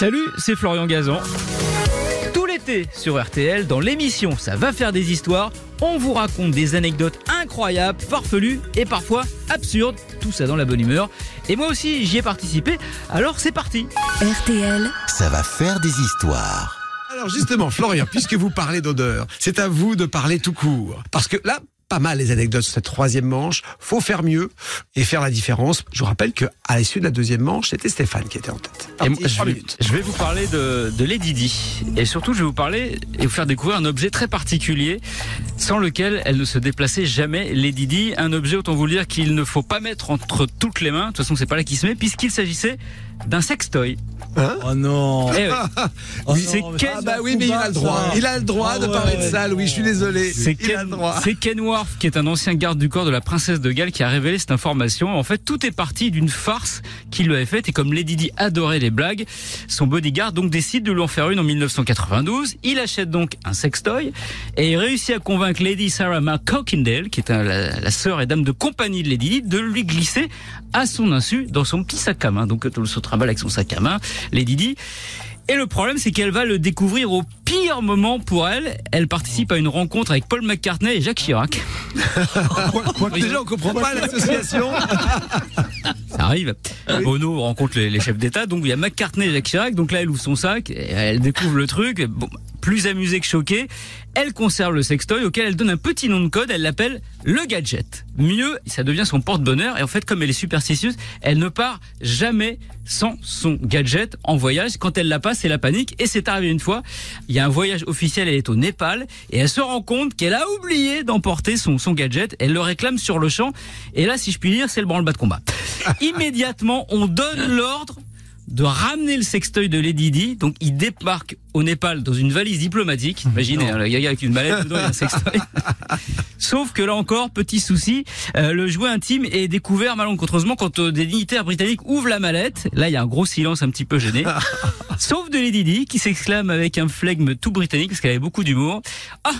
Salut, c'est Florian Gazan. Tout l'été sur RTL, dans l'émission Ça va faire des histoires, on vous raconte des anecdotes incroyables, farfelues et parfois absurdes. Tout ça dans la bonne humeur. Et moi aussi, j'y ai participé. Alors c'est parti. RTL, Ça va faire des histoires. Alors justement, Florian, puisque vous parlez d'odeur, c'est à vous de parler tout court. Parce que là, pas mal les anecdotes sur cette troisième manche. Faut faire mieux et faire la différence. Je vous rappelle que à l'issue de la deuxième manche, c'était Stéphane qui était en tête. Et Parti, moi, je, trois vais, minutes. je vais vous parler de, de Lady Di. Et surtout, je vais vous parler et vous faire découvrir un objet très particulier sans lequel elle ne se déplaçait jamais. Lady Di, un objet, autant vous le dire, qu'il ne faut pas mettre entre toutes les mains. De toute façon, c'est pas là qu'il se met, puisqu'il s'agissait d'un sextoy. Oh non. Eh oui. Oh c'est non, mais Ken- Ah bah oui, mais il a le droit. Il a le droit Ah de ouais, parler de ça, Louis. Je suis désolé. C'est Il a Ken, le droit. c'est Ken Worth, qui est un ancien garde du corps de la princesse de Galles, qui a révélé cette information. En fait, tout est parti d'une farce qu'il lui avait faite. Et comme Lady Di adorait les blagues, son bodyguard donc décide de lui en faire une en 1992. Il achète donc un sextoy et il réussit à convaincre Lady Sarah McCockindale, qui est la, la sœur et dame de compagnie de Lady Di, de lui glisser à son insu dans son petit sac à main. Donc, elle se trimballe avec son sac à main, Lady Di. Et le problème, c'est qu'elle va le découvrir au pire moment pour elle. Elle participe à une rencontre avec Paul McCartney et Jacques Chirac. Déjà, on comprend pas l'association. Ça arrive. Bono rencontre les, les chefs d'État. Donc il y a McCartney et Jacques Chirac. Donc là, elle ouvre son sac, et elle découvre le truc. Bon, plus amusée que choquée, elle conserve le sextoy auquel elle donne un petit nom de code. Elle l'appelle le gadget. Mieux, ça devient son porte-bonheur. Et en fait, comme elle est superstitieuse, elle ne part jamais sans son gadget en voyage. Quand elle l'a pas, c'est la panique. Et c'est arrivé une fois. Il y a un voyage officiel. Elle est au Népal et elle se rend compte qu'elle a oublié d'emporter son, son gadget. Elle le réclame sur le champ. Et là, si je puis dire, c'est le branle-bas de combat. Immédiatement, on donne l'ordre de ramener le sextoy de Lady Di. Donc, il débarque au Népal dans une valise diplomatique. Imaginez, hein, le gars avec une mallette dedans et un sextoy. Sauf que là encore, petit souci, euh, le jouet intime est découvert malencontreusement quand euh, des dignitaires britanniques ouvrent la mallette. Là, il y a un gros silence un petit peu gêné. Sauf de Lady Di qui s'exclame avec un flegme tout britannique parce qu'elle avait beaucoup d'humour. Ah,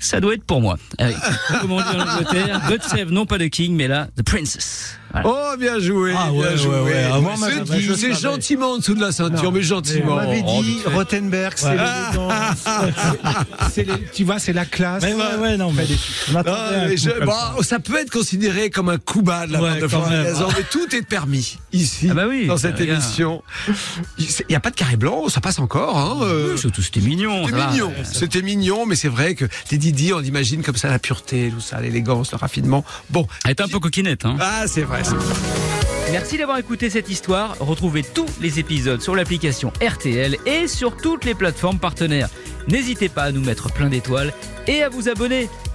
ça doit être pour moi. Avec, comment on dit en Angleterre, God save non pas the king, mais là, the princess. Voilà. Oh, bien joué. Ah bien ouais, joué. ouais, ouais. Ah, C'est gentiment en dessous de la ceinture, mais On gentiment. m'avait Oh, dit c'est l'élégance. C'est les- tu vois, c'est la classe. Mais ouais, ouais, non, mais on Ah, mais je- comme bon, ça. peut être considéré comme un coup bas de la Ouais, part de Florian. Gazan, mais tout est permis ici, Ah bah oui, dans cette regarde. émission. Il n'y a pas de carré blanc, ça passe encore. Hein, euh, Oui, c'était mignon. C'était mignon, c'était mignon, mais c'est vrai que les Didi, on imagine comme ça la pureté, tout ça, l'élégance, le raffinement. Bon, Elle était un peu coquinette. Hein. ah c'est vrai. Merci d'avoir écouté cette histoire. Retrouvez tous les épisodes sur l'application RTL et sur toutes les plateformes partenaires. N'hésitez pas à nous mettre plein d'étoiles et à vous abonner.